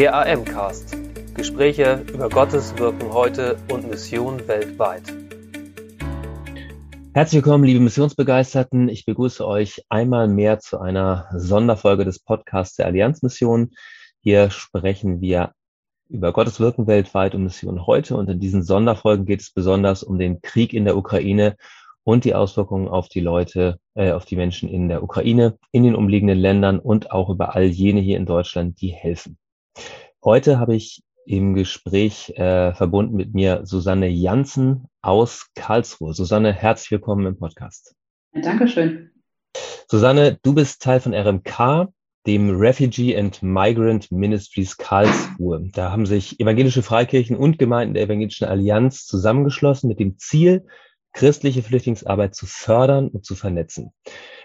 Der AM-Cast. Gespräche über Gottes Wirken heute und Mission weltweit. Herzlich willkommen, liebe Missionsbegeisterten. Ich begrüße euch einmal mehr zu einer Sonderfolge des Podcasts der Allianzmission. Hier sprechen wir über Gottes Wirken weltweit und Mission heute. Und in diesen Sonderfolgen geht es besonders um den Krieg in der Ukraine und die Auswirkungen auf die Leute, äh, auf die Menschen in der Ukraine, in den umliegenden Ländern und auch über all jene hier in Deutschland, die helfen. Heute habe ich im Gespräch äh, verbunden mit mir Susanne Janssen aus Karlsruhe. Susanne, herzlich willkommen im Podcast. Dankeschön. Susanne, du bist Teil von RMK, dem Refugee and Migrant Ministries Karlsruhe. Da haben sich evangelische Freikirchen und Gemeinden der Evangelischen Allianz zusammengeschlossen mit dem Ziel, christliche Flüchtlingsarbeit zu fördern und zu vernetzen.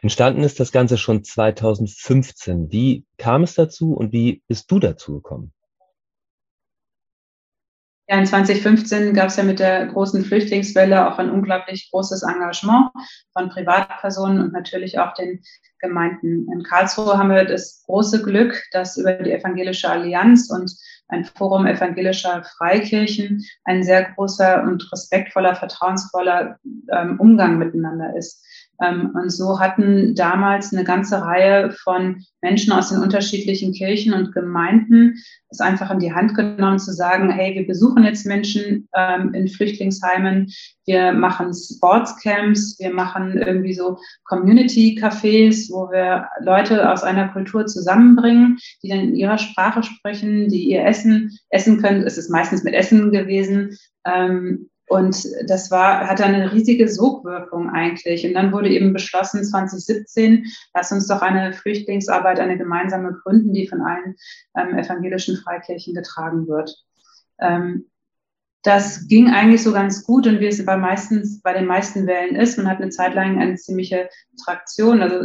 Entstanden ist das Ganze schon 2015. Wie kam es dazu und wie bist du dazu gekommen? Ja, in 2015 gab es ja mit der großen Flüchtlingswelle auch ein unglaublich großes Engagement von Privatpersonen und natürlich auch den Gemeinden. In Karlsruhe haben wir das große Glück, dass über die Evangelische Allianz und ein Forum evangelischer Freikirchen ein sehr großer und respektvoller, vertrauensvoller ähm, Umgang miteinander ist. Ähm, und so hatten damals eine ganze Reihe von Menschen aus den unterschiedlichen Kirchen und Gemeinden es einfach in die Hand genommen zu sagen, hey, wir besuchen jetzt Menschen ähm, in Flüchtlingsheimen, wir machen Sportscamps, wir machen irgendwie so Community-Cafés, wo wir Leute aus einer Kultur zusammenbringen, die dann in ihrer Sprache sprechen, die ihr Essen essen können. Es ist meistens mit Essen gewesen. Ähm, und das war, hatte eine riesige Sogwirkung eigentlich. Und dann wurde eben beschlossen, 2017, lass uns doch eine Flüchtlingsarbeit, eine gemeinsame gründen, die von allen ähm, evangelischen Freikirchen getragen wird. Ähm, das ging eigentlich so ganz gut und wie es bei meistens, bei den meisten Wellen ist, man hat eine Zeit lang eine ziemliche Traktion. Also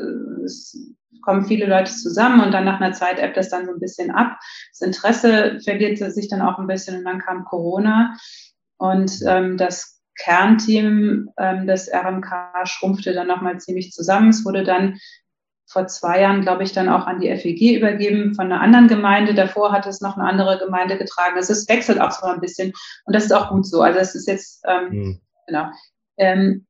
es kommen viele Leute zusammen und dann nach einer Zeit ebbt das dann so ein bisschen ab. Das Interesse verliert sich dann auch ein bisschen und dann kam Corona. Und ähm, das Kernteam ähm, des RMK schrumpfte dann nochmal ziemlich zusammen. Es wurde dann vor zwei Jahren, glaube ich, dann auch an die FEG übergeben von einer anderen Gemeinde. Davor hat es noch eine andere Gemeinde getragen. Also es wechselt auch so ein bisschen und das ist auch gut so. Also es ist jetzt, ähm, mhm. genau. Ähm,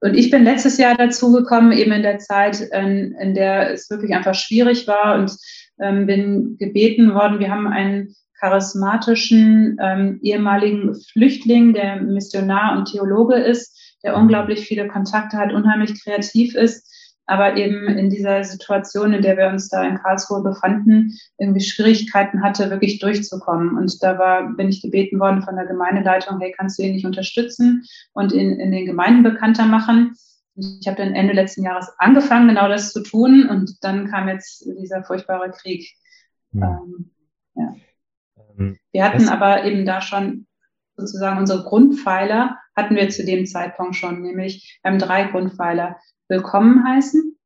und ich bin letztes Jahr dazu gekommen, eben in der Zeit, in, in der es wirklich einfach schwierig war und ähm, bin gebeten worden. Wir haben einen charismatischen ähm, ehemaligen Flüchtling, der Missionar und Theologe ist, der mhm. unglaublich viele Kontakte hat, unheimlich kreativ ist, aber eben in dieser Situation, in der wir uns da in Karlsruhe befanden, irgendwie Schwierigkeiten hatte, wirklich durchzukommen. Und da war, bin ich gebeten worden von der Gemeindeleitung, hey, kannst du ihn nicht unterstützen und in, in den Gemeinden bekannter machen? Ich habe dann Ende letzten Jahres angefangen, genau das zu tun. Und dann kam jetzt dieser furchtbare Krieg. Ja. Ähm. Mhm. Wir hatten das aber eben da schon sozusagen unsere Grundpfeiler hatten wir zu dem Zeitpunkt schon, nämlich wir haben drei Grundpfeiler. Willkommen heißen.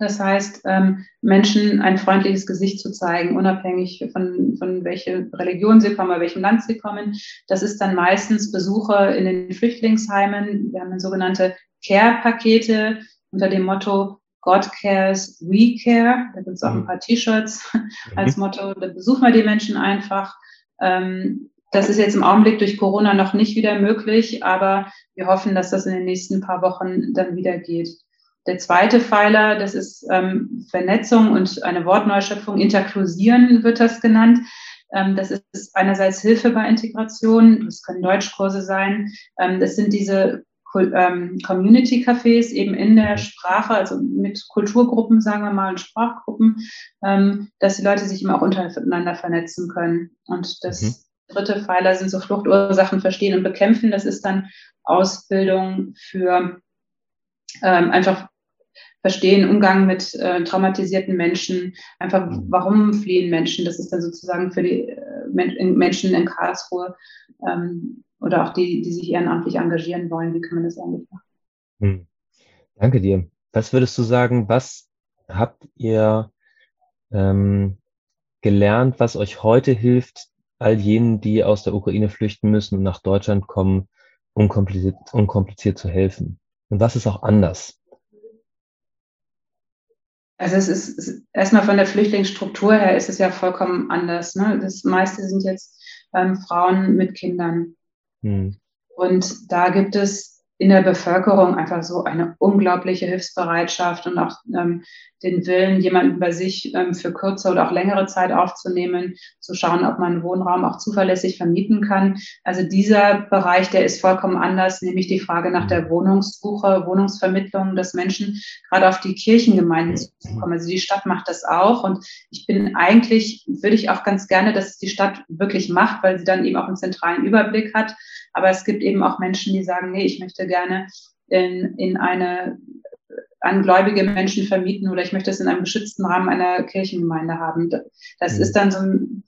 Das heißt, ähm, Menschen ein freundliches Gesicht zu zeigen, unabhängig von, von welcher Religion sie kommen, oder welchem Land sie kommen. Das ist dann meistens Besuche in den Flüchtlingsheimen. Wir haben sogenannte Care-Pakete unter dem Motto God cares, we care. Da gibt es auch ein mhm. paar T-Shirts mhm. als Motto. Da besuchen wir die Menschen einfach. Ähm, das ist jetzt im Augenblick durch Corona noch nicht wieder möglich, aber wir hoffen, dass das in den nächsten paar Wochen dann wieder geht. Der zweite Pfeiler, das ist ähm, Vernetzung und eine Wortneuschöpfung. Interklusieren wird das genannt. Ähm, das ist einerseits Hilfe bei Integration, das können Deutschkurse sein. Das sind diese Community-Cafés eben in der mhm. Sprache, also mit Kulturgruppen, sagen wir mal, und Sprachgruppen, ähm, dass die Leute sich immer auch untereinander vernetzen können. Und das mhm. dritte Pfeiler sind so Fluchtursachen verstehen und bekämpfen. Das ist dann Ausbildung für ähm, einfach verstehen, Umgang mit äh, traumatisierten Menschen, einfach mhm. warum fliehen Menschen. Das ist dann sozusagen für die äh, Menschen in Karlsruhe ähm, oder auch die, die sich ehrenamtlich engagieren wollen. Wie kann man das eigentlich machen? Hm. Danke dir. Was würdest du sagen, was habt ihr ähm, gelernt, was euch heute hilft, all jenen, die aus der Ukraine flüchten müssen und nach Deutschland kommen, unkompliziert, unkompliziert zu helfen? Und was ist auch anders? Also es ist erstmal von der Flüchtlingsstruktur her ist es ja vollkommen anders. Ne? Das meiste sind jetzt ähm, Frauen mit Kindern. Hm. Und da gibt es in der Bevölkerung einfach so eine unglaubliche Hilfsbereitschaft und auch ähm, den Willen, jemanden bei sich ähm, für kürzer oder auch längere Zeit aufzunehmen, zu schauen, ob man Wohnraum auch zuverlässig vermieten kann. Also dieser Bereich, der ist vollkommen anders, nämlich die Frage nach der Wohnungssuche, Wohnungsvermittlung, dass Menschen gerade auf die Kirchengemeinden zukommen. Also die Stadt macht das auch und ich bin eigentlich, würde ich auch ganz gerne, dass die Stadt wirklich macht, weil sie dann eben auch einen zentralen Überblick hat. Aber es gibt eben auch Menschen, die sagen, nee, ich möchte gerne in, in eine an gläubige Menschen vermieten oder ich möchte es in einem geschützten Rahmen einer Kirchengemeinde haben. Das mhm. ist dann so ein,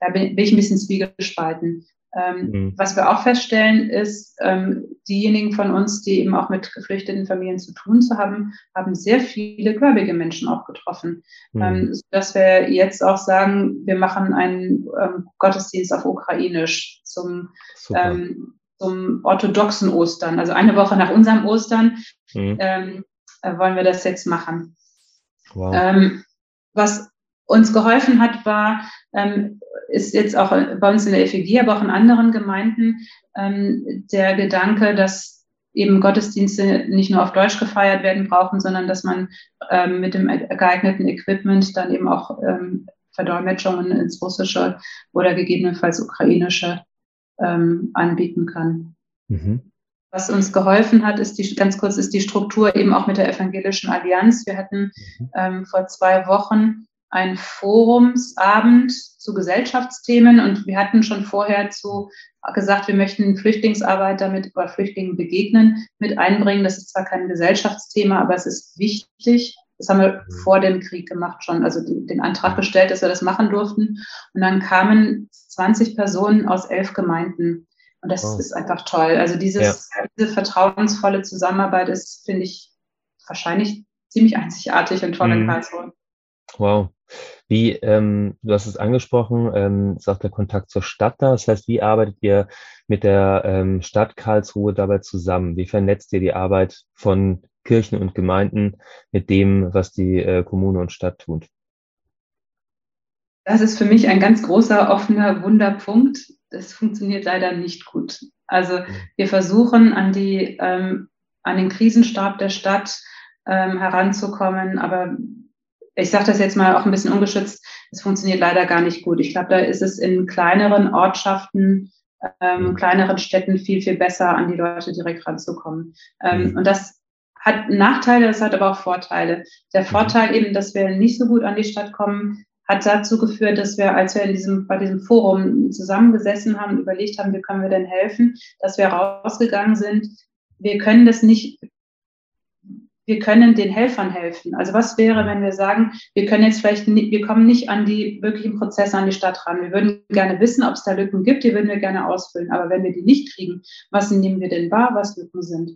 da bin, bin ich ein bisschen zwiegespalten. Ähm, mhm. Was wir auch feststellen, ist, ähm, diejenigen von uns, die eben auch mit geflüchteten Familien zu tun zu haben, haben sehr viele gläubige Menschen auch getroffen. Mhm. Ähm, dass wir jetzt auch sagen, wir machen einen ähm, Gottesdienst auf Ukrainisch zum, zum orthodoxen Ostern, also eine Woche nach unserem Ostern. Mhm. Ähm, äh, wollen wir das jetzt machen. Wow. Ähm, was uns geholfen hat, war, ähm, ist jetzt auch bei uns in der FEG, aber auch in anderen Gemeinden, ähm, der Gedanke, dass eben Gottesdienste nicht nur auf Deutsch gefeiert werden brauchen, sondern dass man ähm, mit dem geeigneten Equipment dann eben auch ähm, Verdolmetschungen ins Russische oder gegebenenfalls Ukrainische ähm, anbieten kann. Mhm. Was uns geholfen hat, ist die, ganz kurz, ist die Struktur eben auch mit der Evangelischen Allianz. Wir hatten mhm. ähm, vor zwei Wochen einen Forumsabend zu Gesellschaftsthemen und wir hatten schon vorher zu gesagt, wir möchten Flüchtlingsarbeit damit oder Flüchtlingen begegnen, mit einbringen. Das ist zwar kein Gesellschaftsthema, aber es ist wichtig. Das haben wir mhm. vor dem Krieg gemacht schon, also den, den Antrag gestellt, dass wir das machen durften. Und dann kamen 20 Personen aus elf Gemeinden. Und das wow. ist einfach toll. Also dieses, ja. diese vertrauensvolle Zusammenarbeit ist, finde ich, wahrscheinlich ziemlich einzigartig und toll mhm. in Karlsruhe. Wow. Wie, ähm, du hast es angesprochen, ähm, ist auch der Kontakt zur Stadt da. Das heißt, wie arbeitet ihr mit der ähm, Stadt Karlsruhe dabei zusammen? Wie vernetzt ihr die Arbeit von Kirchen und Gemeinden mit dem, was die äh, Kommune und Stadt tut? Das ist für mich ein ganz großer, offener Wunderpunkt das funktioniert leider nicht gut. Also mhm. wir versuchen an die, ähm, an den Krisenstab der Stadt ähm, heranzukommen, aber ich sage das jetzt mal auch ein bisschen ungeschützt, es funktioniert leider gar nicht gut. Ich glaube, da ist es in kleineren Ortschaften, ähm, mhm. kleineren Städten viel, viel besser, an die Leute direkt ranzukommen. Ähm, mhm. Und das hat Nachteile, das hat aber auch Vorteile. Der mhm. Vorteil eben, dass wir nicht so gut an die Stadt kommen, hat dazu geführt, dass wir, als wir in diesem, bei diesem Forum zusammengesessen haben und überlegt haben, wie können wir denn helfen, dass wir rausgegangen sind, wir können das nicht, wir können den Helfern helfen. Also was wäre, wenn wir sagen, wir können jetzt vielleicht, nicht, wir kommen nicht an die wirklichen Prozesse an die Stadt ran. Wir würden gerne wissen, ob es da Lücken gibt, die würden wir gerne ausfüllen. Aber wenn wir die nicht kriegen, was nehmen wir denn wahr, was Lücken sind?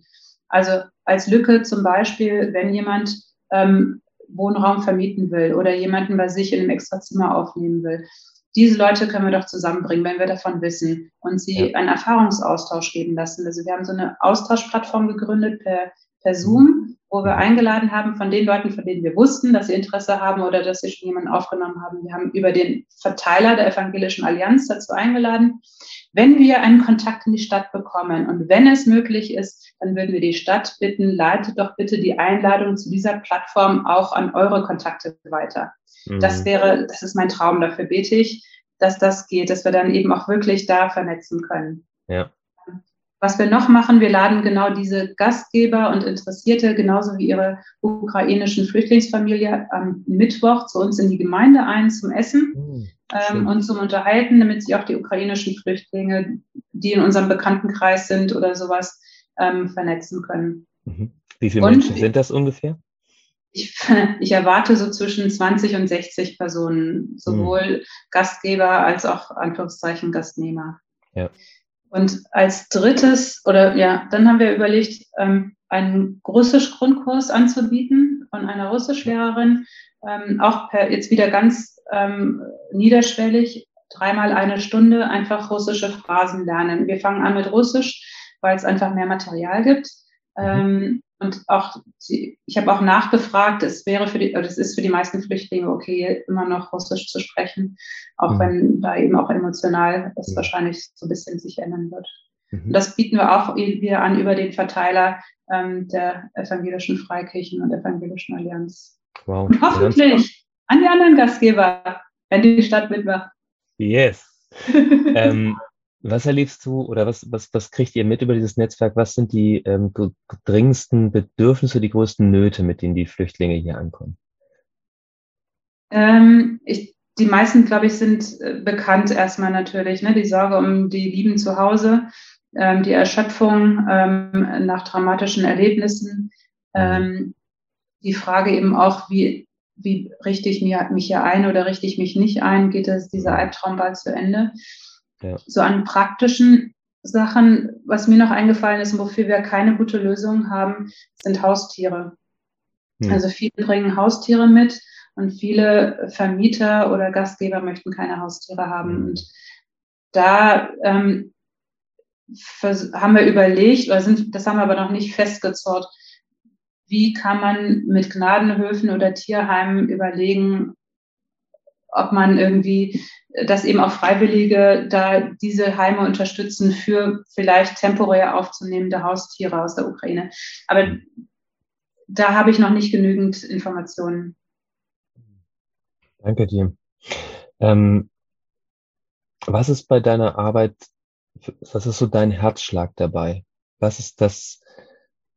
Also als Lücke zum Beispiel, wenn jemand ähm, Wohnraum vermieten will oder jemanden bei sich in einem Extrazimmer aufnehmen will. Diese Leute können wir doch zusammenbringen, wenn wir davon wissen und sie einen Erfahrungsaustausch geben lassen. Also wir haben so eine Austauschplattform gegründet per, per Zoom, wo wir eingeladen haben von den Leuten, von denen wir wussten, dass sie Interesse haben oder dass sie schon jemanden aufgenommen haben. Wir haben über den Verteiler der Evangelischen Allianz dazu eingeladen. Wenn wir einen Kontakt in die Stadt bekommen und wenn es möglich ist, dann würden wir die Stadt bitten, leitet doch bitte die Einladung zu dieser Plattform auch an eure Kontakte weiter. Mhm. Das wäre, das ist mein Traum, dafür bete ich, dass das geht, dass wir dann eben auch wirklich da vernetzen können. Ja. Was wir noch machen, wir laden genau diese Gastgeber und Interessierte, genauso wie ihre ukrainischen Flüchtlingsfamilie, am Mittwoch zu uns in die Gemeinde ein zum Essen mhm, ähm, und zum Unterhalten, damit sie auch die ukrainischen Flüchtlinge, die in unserem Bekanntenkreis sind oder sowas, ähm, vernetzen können. Mhm. Wie viele und Menschen sind das ungefähr? Ich, ich, erwarte so zwischen 20 und 60 Personen, sowohl mhm. Gastgeber als auch Anführungszeichen Gastnehmer. Ja. Und als drittes, oder ja, dann haben wir überlegt, ähm, einen Russisch-Grundkurs anzubieten von einer Russischlehrerin, ähm, auch per, jetzt wieder ganz ähm, niederschwellig, dreimal eine Stunde einfach russische Phrasen lernen. Wir fangen an mit Russisch, weil es einfach mehr Material gibt. Mhm. Ähm, und auch, die, ich habe auch nachgefragt, es wäre für die, oder es ist für die meisten Flüchtlinge okay, immer noch Russisch zu sprechen, auch mhm. wenn da eben auch emotional es mhm. wahrscheinlich so ein bisschen sich ändern wird. Mhm. Das bieten wir auch wieder an über den Verteiler ähm, der evangelischen Freikirchen und evangelischen Allianz. Wow. Und hoffentlich an die anderen Gastgeber, wenn die Stadt mitmacht. Yes. ähm, was erlebst du oder was, was, was kriegt ihr mit über dieses Netzwerk? Was sind die ähm, dringendsten Bedürfnisse, die größten Nöte, mit denen die Flüchtlinge hier ankommen? Ähm, ich, die meisten, glaube ich, sind äh, bekannt erstmal natürlich. Ne? Die Sorge um die Lieben zu Hause, ähm, die Erschöpfung ähm, nach dramatischen Erlebnissen, mhm. ähm, die Frage eben auch, wie, wie richte ich mich hier ein oder richte ich mich nicht ein? Geht es dieser mhm. Albtraum bald zu Ende? Ja. So an praktischen Sachen, was mir noch eingefallen ist und wofür wir keine gute Lösung haben, sind Haustiere. Hm. Also viele bringen Haustiere mit und viele Vermieter oder Gastgeber möchten keine Haustiere haben. Hm. Und da ähm, haben wir überlegt, oder sind, das haben wir aber noch nicht festgezurrt, wie kann man mit Gnadenhöfen oder Tierheimen überlegen, ob man irgendwie dass eben auch Freiwillige da diese Heime unterstützen für vielleicht temporär aufzunehmende Haustiere aus der Ukraine. Aber da habe ich noch nicht genügend Informationen. Danke dir. Ähm, was ist bei deiner Arbeit, was ist so dein Herzschlag dabei? Was ist das,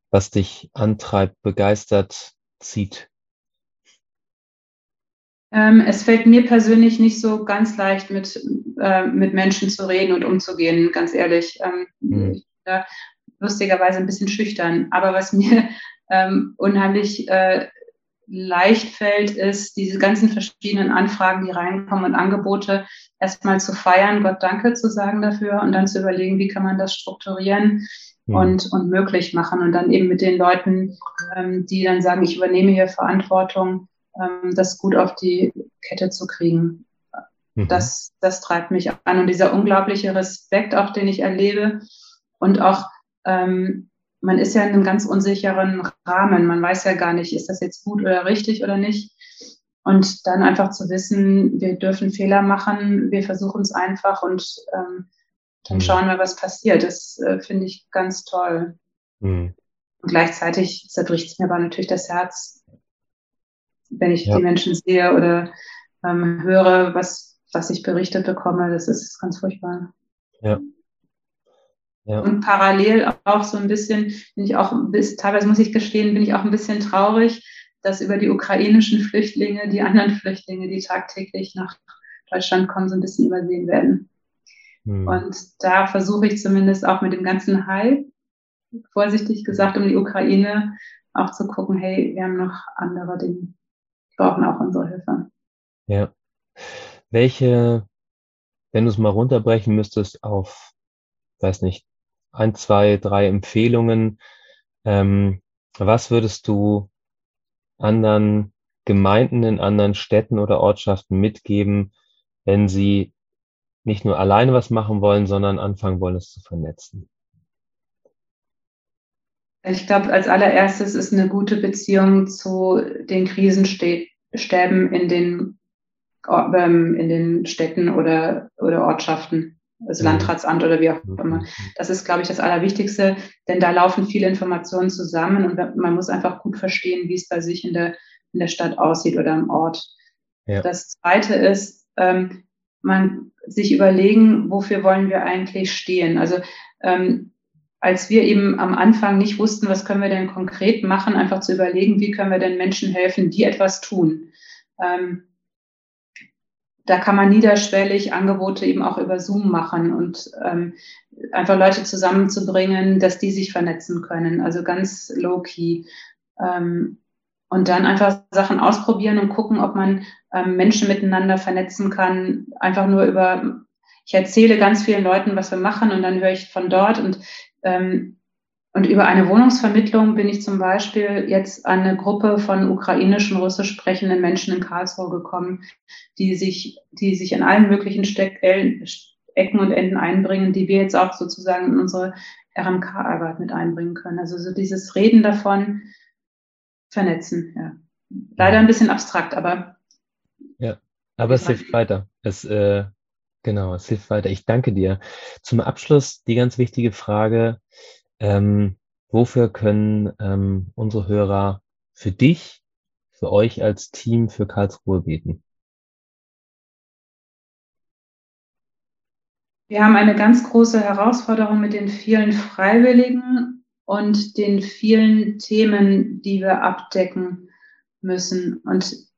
was dich antreibt, begeistert, zieht? Ähm, es fällt mir persönlich nicht so ganz leicht, mit, äh, mit Menschen zu reden und umzugehen, ganz ehrlich. Ähm, mhm. ich, lustigerweise ein bisschen schüchtern. Aber was mir ähm, unheimlich äh, leicht fällt, ist, diese ganzen verschiedenen Anfragen, die reinkommen und Angebote erstmal zu feiern, Gott danke zu sagen dafür und dann zu überlegen, wie kann man das strukturieren mhm. und, und möglich machen und dann eben mit den Leuten, ähm, die dann sagen, ich übernehme hier Verantwortung, ähm, das gut auf die Kette zu kriegen. Mhm. Das, das treibt mich an. Und dieser unglaubliche Respekt, auch den ich erlebe und auch, ähm, man ist ja in einem ganz unsicheren Rahmen. Man weiß ja gar nicht, ist das jetzt gut oder richtig oder nicht. Und dann einfach zu wissen, wir dürfen Fehler machen, wir versuchen es einfach und ähm, dann mhm. schauen wir, was passiert. Das äh, finde ich ganz toll. Mhm. Und gleichzeitig zerbricht es mir aber natürlich das Herz, wenn ich ja. die Menschen sehe oder ähm, höre, was, was ich berichtet bekomme, das ist ganz furchtbar. Ja. ja. Und parallel auch so ein bisschen, bin ich auch, bis, teilweise muss ich gestehen, bin ich auch ein bisschen traurig, dass über die ukrainischen Flüchtlinge, die anderen Flüchtlinge, die tagtäglich nach Deutschland kommen, so ein bisschen übersehen werden. Hm. Und da versuche ich zumindest auch mit dem ganzen Hype, vorsichtig gesagt, um die Ukraine auch zu gucken, hey, wir haben noch andere Dinge brauchen auch unsere Hilfe. Ja. Welche, wenn du es mal runterbrechen müsstest auf, weiß nicht, ein, zwei, drei Empfehlungen, ähm, was würdest du anderen Gemeinden in anderen Städten oder Ortschaften mitgeben, wenn sie nicht nur alleine was machen wollen, sondern anfangen wollen, es zu vernetzen? Ich glaube, als allererstes ist eine gute Beziehung zu den Krisenstäben in den, ähm, in den Städten oder, oder Ortschaften, also mhm. Landratsamt oder wie auch mhm. immer. Das ist, glaube ich, das Allerwichtigste, denn da laufen viele Informationen zusammen und man muss einfach gut verstehen, wie es bei sich in der, in der Stadt aussieht oder im Ort. Ja. Das Zweite ist, ähm, man sich überlegen, wofür wollen wir eigentlich stehen. Also ähm, als wir eben am Anfang nicht wussten, was können wir denn konkret machen, einfach zu überlegen, wie können wir denn Menschen helfen, die etwas tun. Ähm, da kann man niederschwellig Angebote eben auch über Zoom machen und ähm, einfach Leute zusammenzubringen, dass die sich vernetzen können, also ganz low-key. Ähm, und dann einfach Sachen ausprobieren und gucken, ob man ähm, Menschen miteinander vernetzen kann, einfach nur über ich erzähle ganz vielen Leuten, was wir machen und dann höre ich von dort und ähm, und über eine Wohnungsvermittlung bin ich zum Beispiel jetzt an eine Gruppe von ukrainischen, russisch sprechenden Menschen in Karlsruhe gekommen, die sich, die sich in allen möglichen Steck Ecken und Enden einbringen, die wir jetzt auch sozusagen in unsere RMK-Arbeit mit einbringen können. Also so dieses Reden davon vernetzen, ja. Leider ein bisschen abstrakt, aber. Ja, aber es hilft weiter. Es, äh, genau, es hilft weiter. Ich danke dir. Zum Abschluss die ganz wichtige Frage, ähm, wofür können ähm, unsere Hörer für dich, für euch als Team für Karlsruhe beten? Wir haben eine ganz große Herausforderung mit den vielen Freiwilligen und den vielen Themen, die wir abdecken müssen. Und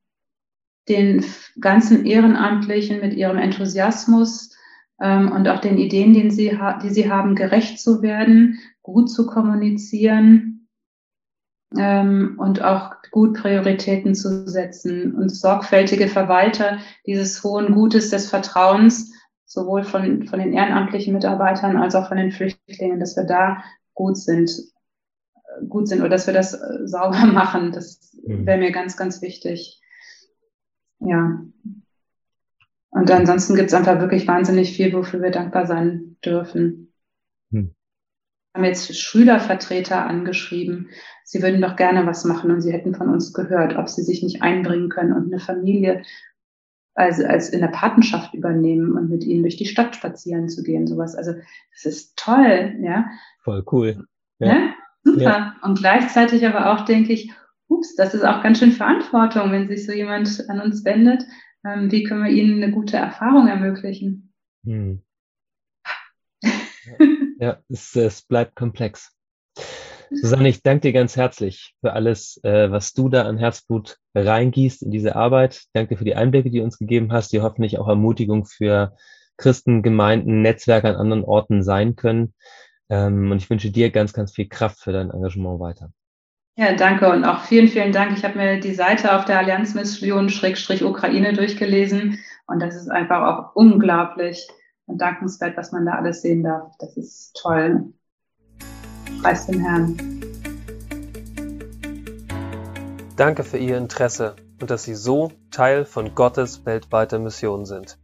den ganzen Ehrenamtlichen mit ihrem Enthusiasmus ähm, und auch den Ideen, die sie, die sie haben, gerecht zu werden, gut zu kommunizieren ähm, und auch gut Prioritäten zu setzen und sorgfältige Verwalter dieses hohen Gutes des Vertrauens sowohl von, von den ehrenamtlichen Mitarbeitern als auch von den Flüchtlingen, dass wir da gut sind, gut sind oder dass wir das äh, sauber machen. Das mhm. wäre mir ganz, ganz wichtig. Ja. Und ansonsten gibt es einfach wirklich wahnsinnig viel, wofür wir dankbar sein dürfen. Hm. Wir haben jetzt Schülervertreter angeschrieben. Sie würden doch gerne was machen und sie hätten von uns gehört, ob sie sich nicht einbringen können und eine Familie als, als in der Patenschaft übernehmen und mit ihnen durch die Stadt spazieren zu gehen, sowas. Also das ist toll, ja. Voll cool. Ja. ja? Super. Ja. Und gleichzeitig aber auch denke ich, ups, das ist auch ganz schön Verantwortung, wenn sich so jemand an uns wendet. Ähm, wie können wir ihnen eine gute Erfahrung ermöglichen? Hm. ja, es, es bleibt komplex. Susanne, ich danke dir ganz herzlich für alles, äh, was du da an Herzblut reingießt in diese Arbeit. Danke für die Einblicke, die du uns gegeben hast, die hoffentlich auch Ermutigung für Christen, Gemeinden, Netzwerke an anderen Orten sein können. Ähm, und ich wünsche dir ganz, ganz viel Kraft für dein Engagement weiter. Ja, danke und auch vielen, vielen Dank. Ich habe mir die Seite auf der Allianzmission Schrägstrich Ukraine durchgelesen und das ist einfach auch unglaublich und dankenswert, was man da alles sehen darf. Das ist toll. Preis dem Herrn. Danke für Ihr Interesse und dass Sie so Teil von Gottes weltweiter Mission sind.